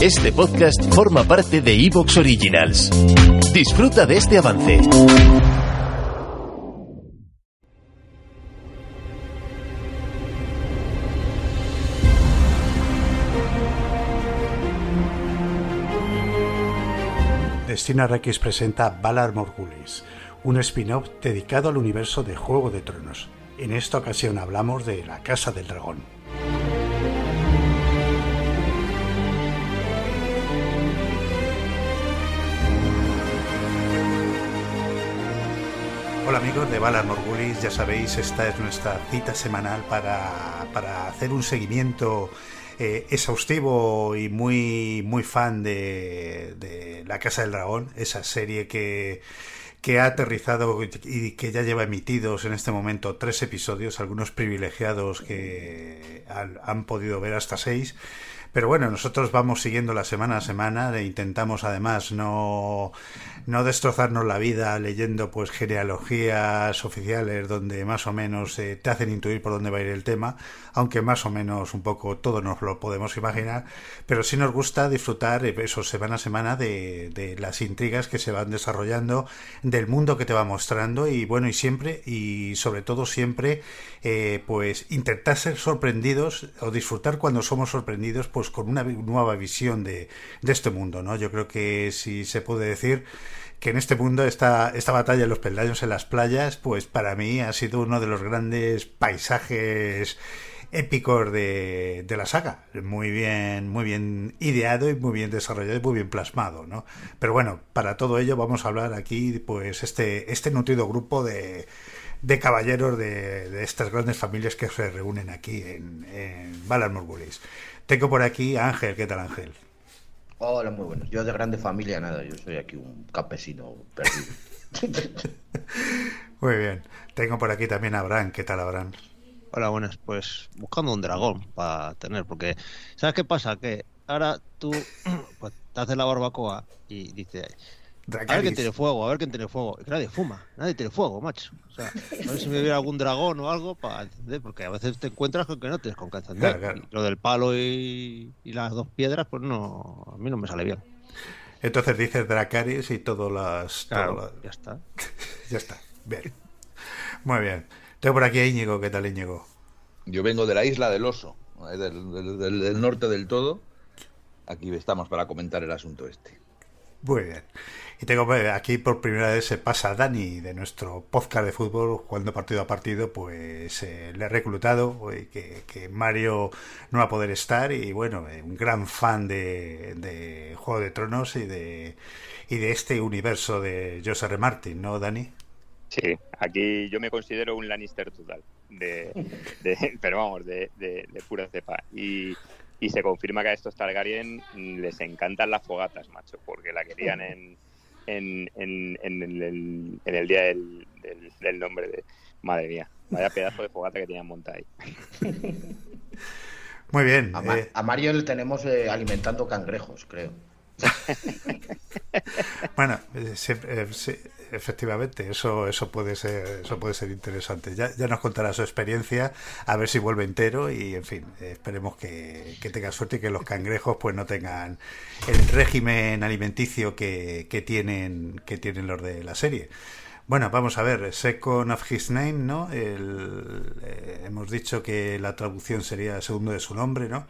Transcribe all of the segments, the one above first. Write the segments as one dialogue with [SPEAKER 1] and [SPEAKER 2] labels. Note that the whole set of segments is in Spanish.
[SPEAKER 1] Este podcast forma parte de Evox Originals. Disfruta de este avance.
[SPEAKER 2] Destina Rex presenta Valar Morgulis, un spin-off dedicado al universo de Juego de Tronos. En esta ocasión hablamos de la Casa del Dragón. Hola amigos de Valar Morgulis, ya sabéis, esta es nuestra cita semanal para, hacer un seguimiento eh, exhaustivo y muy, muy fan de, La Casa del Dragón, esa serie que, que ha aterrizado y que ya lleva emitidos en este momento tres episodios, algunos privilegiados que han podido ver hasta seis. Pero bueno, nosotros vamos siguiendo la semana a semana e intentamos además no, no destrozarnos la vida leyendo pues genealogías oficiales donde más o menos eh, te hacen intuir por dónde va a ir el tema, aunque más o menos un poco todo nos lo podemos imaginar, pero sí nos gusta disfrutar eh, eso semana a semana de, de las intrigas que se van desarrollando, del mundo que te va mostrando y bueno, y siempre y sobre todo siempre eh, pues intentar ser sorprendidos o disfrutar cuando somos sorprendidos pues con una nueva visión de, este mundo, ¿no? Yo creo que si se puede decir que en este mundo esta, esta batalla de los peldaños en las playas, pues para mí ha sido uno de los grandes paisajes épicos de, de, la saga. Muy bien, muy bien ideado y muy bien desarrollado y muy bien plasmado, ¿no? Pero bueno, para todo ello vamos a hablar aquí, pues, este, este nutrido grupo de, de caballeros de, de, estas grandes familias que se reúnen aquí en, en Valar Morgulis. Tengo por aquí a Ángel. ¿Qué tal, Ángel?
[SPEAKER 3] Hola, muy bueno. Yo de grande familia nada, yo soy aquí un campesino perdido.
[SPEAKER 2] muy bien. Tengo por aquí también a Abraham. ¿Qué tal, Abraham?
[SPEAKER 4] Hola, buenas. Pues buscando un dragón para tener, porque ¿sabes qué pasa? Que ahora tú pues, te haces la barbacoa y dices, Dracaris. a ver quién tiene fuego, a ver quién tiene fuego. que nadie fuma, nadie tiene fuego, macho. O sea, a ver si me hubiera algún dragón o algo para encender, porque a veces te encuentras con que no tienes con qué encender. Claro, claro. Lo del palo y, y, las dos piedras, pues no, a mí no me sale bien.
[SPEAKER 2] Entonces dices Dracaris y todas las.
[SPEAKER 4] Claro,
[SPEAKER 2] todo
[SPEAKER 4] ya está.
[SPEAKER 2] ya está. Bien. Muy bien. Tengo por aquí a Íñigo. ¿Qué tal, Íñigo?
[SPEAKER 5] Yo vengo de la isla del oso, del, del, norte del todo. Aquí estamos para comentar el asunto este.
[SPEAKER 2] Muy bien. Y tengo aquí por primera vez se pasa Dani de nuestro podcast de fútbol, jugando partido a partido, pues eh, le he reclutado, que, que, Mario no va a poder estar y bueno, eh, un gran fan de, de, Juego de Tronos y de, y de este universo de José R. Martin, ¿no, Dani?
[SPEAKER 6] Sí, aquí yo me considero un Lannister total, de, de pero vamos, de, de, de pura cepa. Y, y se confirma que a estos Targaryen les encantan las fogatas, macho, porque la querían en en, en, en, el, en el, día del, del, del, nombre de... Madre mía, vaya pedazo de fogata que tenían montada ahí.
[SPEAKER 2] Muy bien.
[SPEAKER 3] A, Ma eh... a Mario le tenemos eh, alimentando cangrejos, creo.
[SPEAKER 2] bueno, eh, eh, efectivamente, eso, eso puede ser, eso puede ser interesante. Ya, ya, nos contará su experiencia, a ver si vuelve entero y, en fin, esperemos que, que, tenga suerte y que los cangrejos, pues, no tengan el régimen alimenticio que, que tienen, que tienen los de la serie. Bueno, vamos a ver, Second of His Name, ¿no? Eh, hemos dicho que la traducción sería segundo de su nombre, ¿no?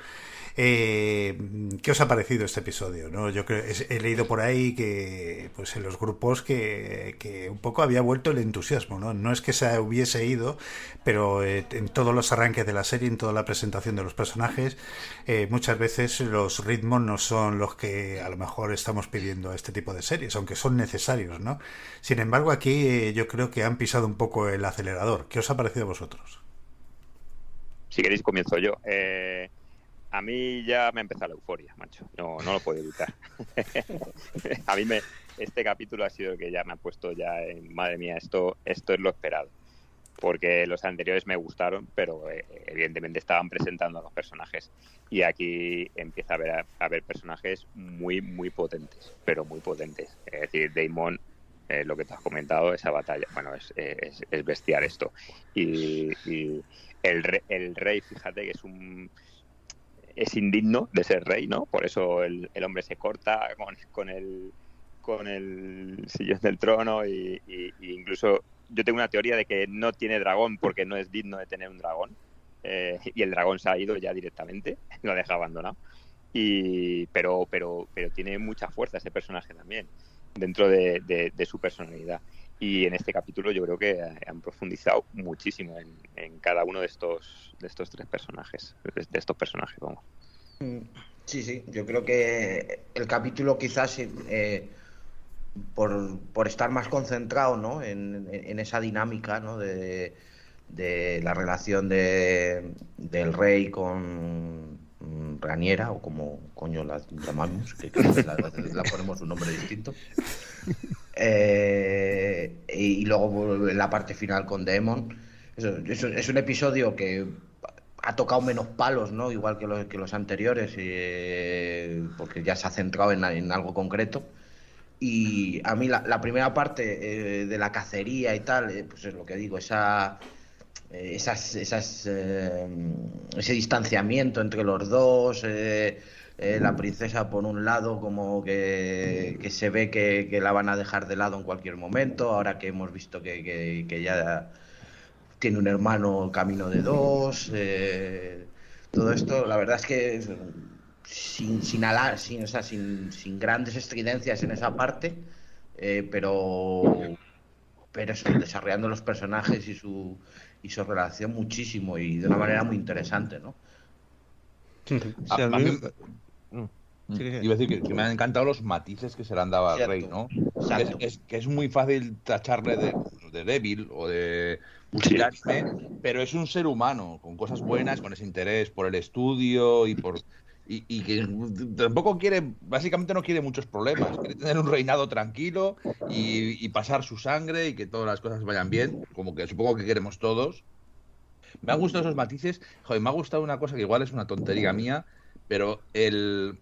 [SPEAKER 2] Eh, ¿Qué os ha parecido este episodio? ¿no? Yo creo, he, leído por ahí que pues en los grupos que, que, un poco había vuelto el entusiasmo. No, no es que se hubiese ido, pero eh, en todos los arranques de la serie, en toda la presentación de los personajes, eh, muchas veces los ritmos no son los que a lo mejor estamos pidiendo a este tipo de series, aunque son necesarios. ¿no? Sin embargo, aquí eh, yo creo que han pisado un poco el acelerador. ¿Qué os ha parecido a vosotros?
[SPEAKER 6] Si queréis, comienzo yo. Eh a mí ya me ha empezado la euforia, macho. No, no lo puedo evitar. a mí me, este capítulo ha sido el que ya me ha puesto ya en, madre mía, esto, esto es lo esperado. Porque los anteriores me gustaron, pero eh, evidentemente estaban presentando a los personajes. Y aquí empieza a haber, a haber personajes muy, muy potentes, pero muy potentes. Es decir, Damon, eh, lo que te has comentado, esa batalla, bueno, es, es, es bestial esto. Y, y el, re, el rey, fíjate que es un es indigno de ser rey, ¿no? Por eso el, el hombre se corta con, con, el con el sillón del trono y, incluso yo tengo una teoría de que no tiene dragón porque no es digno de tener un dragón eh, y el dragón se ha ido ya directamente, lo deja abandonado. Y, pero, pero, pero tiene mucha fuerza ese personaje también dentro de, de, de su personalidad y en este capítulo yo creo que han profundizado muchísimo en, en, cada uno de estos de estos tres personajes de, de, estos personajes vamos
[SPEAKER 3] sí sí yo creo que el capítulo quizás eh, por, por, estar más concentrado ¿no? en, en esa dinámica ¿no? de, de la relación de, del rey con Raniera o como coño la llamamos que, que la, la ponemos un nombre distinto eh, y luego la parte final con Demon. Eso, eso, es un episodio que ha tocado menos palos, ¿no? Igual que los, que los anteriores, eh, porque ya se ha centrado en, en, algo concreto. Y a mí la, la primera parte eh, de la cacería y tal, eh, pues es lo que digo, esa, eh, esas, esas ese distanciamiento entre los dos eh, la princesa por un lado como que, que se ve que, que, la van a dejar de lado en cualquier momento, ahora que hemos visto que, que, que ya tiene un hermano camino de dos, eh, todo esto, la verdad es que sin, sin, alar, sin, o sea, sin, sin grandes estridencias en esa parte, eh, pero, pero eso, desarrollando los personajes y su, y su relación muchísimo y de una manera muy interesante, ¿no?
[SPEAKER 5] Sí, a, a mí, Mm. Sí, Iba a decir que, que, me han encantado los matices que se le han dado al rey, ¿no? Que es, es, que es, muy fácil tacharle de, de débil o de pusilarme, pero es un ser humano, con cosas buenas, con ese interés por el estudio y por. Y, y, que tampoco quiere, básicamente no quiere muchos problemas, quiere tener un reinado tranquilo y, y pasar su sangre y que todas las cosas vayan bien, como que supongo que queremos todos. Me han gustado esos matices, joder, me ha gustado una cosa que igual es una tontería mía, pero el,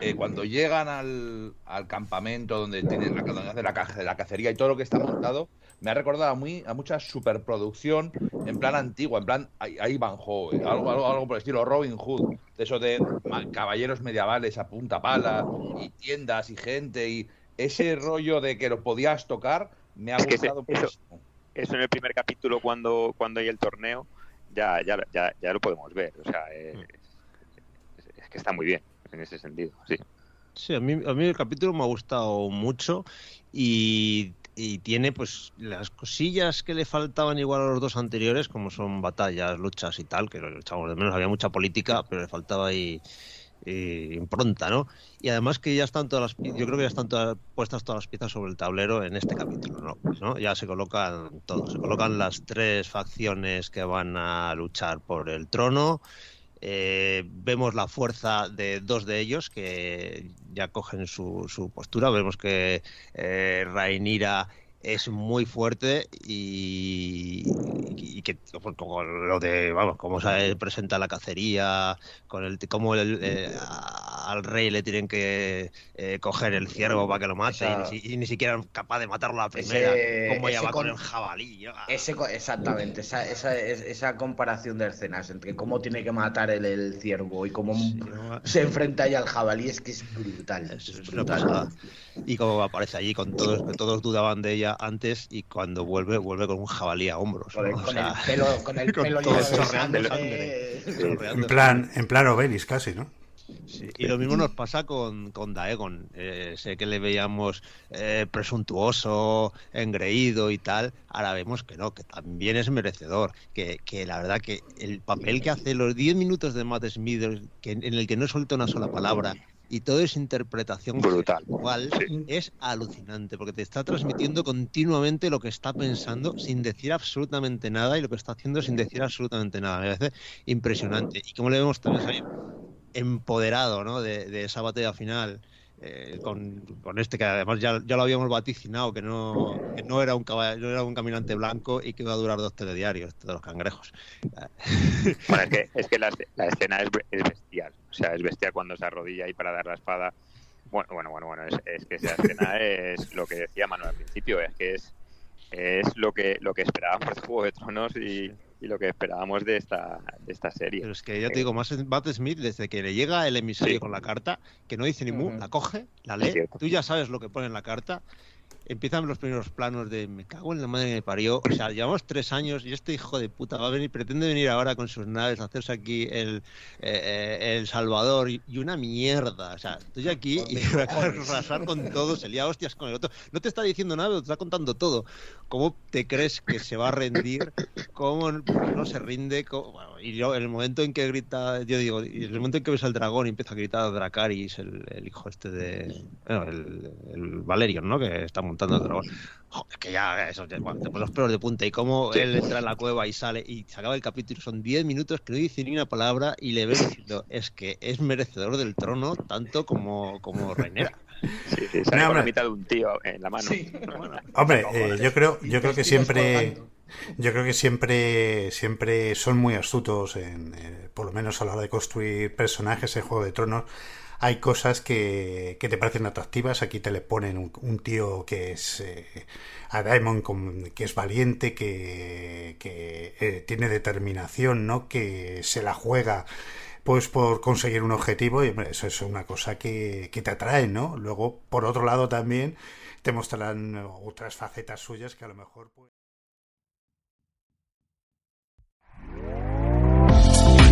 [SPEAKER 5] eh, cuando llegan al, al, campamento donde tienen la, donde hace la, la, cacería y todo lo que está montado, me ha recordado a, muy, a mucha superproducción en plan antigua, en plan Ivanhoe, algo, algo, algo por el estilo Robin Hood, de eso de caballeros medievales a punta pala y tiendas y gente y ese rollo de que lo podías tocar me ha es gustado
[SPEAKER 6] que ese, eso, eso, en el primer capítulo cuando, cuando hay el torneo ya, ya, ya, ya lo podemos ver, o sea, eh, que está muy bien en ese sentido, sí.
[SPEAKER 4] Sí, a mí, a mí el capítulo me ha gustado mucho y, y, tiene pues las cosillas que le faltaban igual a los dos anteriores, como son batallas, luchas y tal, que lo echamos de menos, había mucha política, pero le faltaba ahí eh, impronta, ¿no? Y además que ya están todas las, yo creo que ya están todas, puestas todas las piezas sobre el tablero en este capítulo, ¿no? Pues, ¿no? Ya se colocan todos, se colocan las tres facciones que van a luchar por el trono eh, vemos la fuerza de dos de ellos que ya cogen su, postura. Vemos que eh, Rainira es muy fuerte y, y, que pues, como lo de vamos cómo se presenta la cacería con el cómo el, eh, al rey le tienen que eh, coger el ciervo para que lo mate y ni, y, ni, siquiera capaz de matarlo a la primera. Ese, como ya va con, con, el jabalí
[SPEAKER 3] ese, exactamente esa, esa, esa, comparación de escenas entre cómo tiene que matar el, el ciervo y cómo sí, no, se enfrenta ya al jabalí es que es brutal es, es brutal.
[SPEAKER 4] y como aparece allí con todos que todos dudaban de ella antes y cuando vuelve vuelve con un jabalí a hombros
[SPEAKER 3] con,
[SPEAKER 4] ¿no?
[SPEAKER 3] con o sea, el pelo con el pelo
[SPEAKER 4] todo chorreando sangre,
[SPEAKER 2] en plan en plan Obelis casi no
[SPEAKER 4] Sí, y lo mismo nos pasa con, con Daegon. Eh, sé que le veíamos eh, presuntuoso, engreído y tal. Ahora vemos que no, que también es merecedor. Que, que la verdad que el papel que hace los 10 minutos de Matt Smith, que, en el que no suelta una sola palabra, y todo es interpretación
[SPEAKER 6] brutal
[SPEAKER 4] sí. es alucinante porque te está transmitiendo continuamente lo que está pensando sin decir absolutamente nada y lo que está haciendo sin decir absolutamente nada me parece impresionante y como le vemos también empoderado ¿no? de, esa batalla final. Eh, con, este que además ya, lo habíamos vaticinado que no, no era un caballo, era un caminante blanco y que iba a durar dos telediarios de los cangrejos
[SPEAKER 6] bueno es que, es que la, escena es, bestial o sea es bestial cuando se arrodilla ahí para dar la espada bueno bueno bueno bueno es, es que esa escena es lo que decía Manuel al principio es que es es lo que lo que esperábamos de Juego de Tronos y, y lo que esperábamos de esta, de esta serie.
[SPEAKER 4] Pero es que ya te digo, más Matt Smith, desde que le llega el emisario con la carta, que no dice ni mu, la coge, la lee, tú ya sabes lo que pone en la carta, empiezan los primeros planos de me cago en la madre que me parió. O sea, llevamos tres años y este hijo de puta va a venir, pretende venir ahora con sus naves a hacerse aquí el, eh, eh, el Salvador y, una mierda. O sea, estoy aquí y voy a arrasar con todo, se lía hostias con el otro. No te está diciendo nada, te está contando todo. ¿Cómo te crees que se va a rendir? ¿Cómo no se rinde? y yo, en el momento en que grita, yo digo, y en el momento en que ves al dragón y empieza a gritar a Dracaris, el, el hijo este de. Bueno, el, el Valerion, ¿no? Que está montando el dragón. Joder, que ya, eso, te pones los pelos de punta. Y cómo él entra en la cueva y sale y se acaba el capítulo. Son 10 minutos que no dice ni una palabra y le ves diciendo, es que es merecedor del trono tanto como, como Reinera.
[SPEAKER 6] Sí, sí, sale con la mitad de un tío en la mano.
[SPEAKER 2] Hombre, eh, yo creo, yo creo que siempre. Yo creo que siempre, siempre son muy astutos, en, eh, por lo menos a la hora de construir personajes en Juego de Tronos hay cosas que, que, te parecen atractivas. Aquí te le ponen un, tío que es eh, a Daemon, que es valiente, que, que eh, tiene determinación, ¿no? Que se la juega pues por conseguir un objetivo y eso es una cosa que, que te atrae, ¿no? Luego, por otro lado, también te mostrarán otras facetas suyas que a lo mejor pues...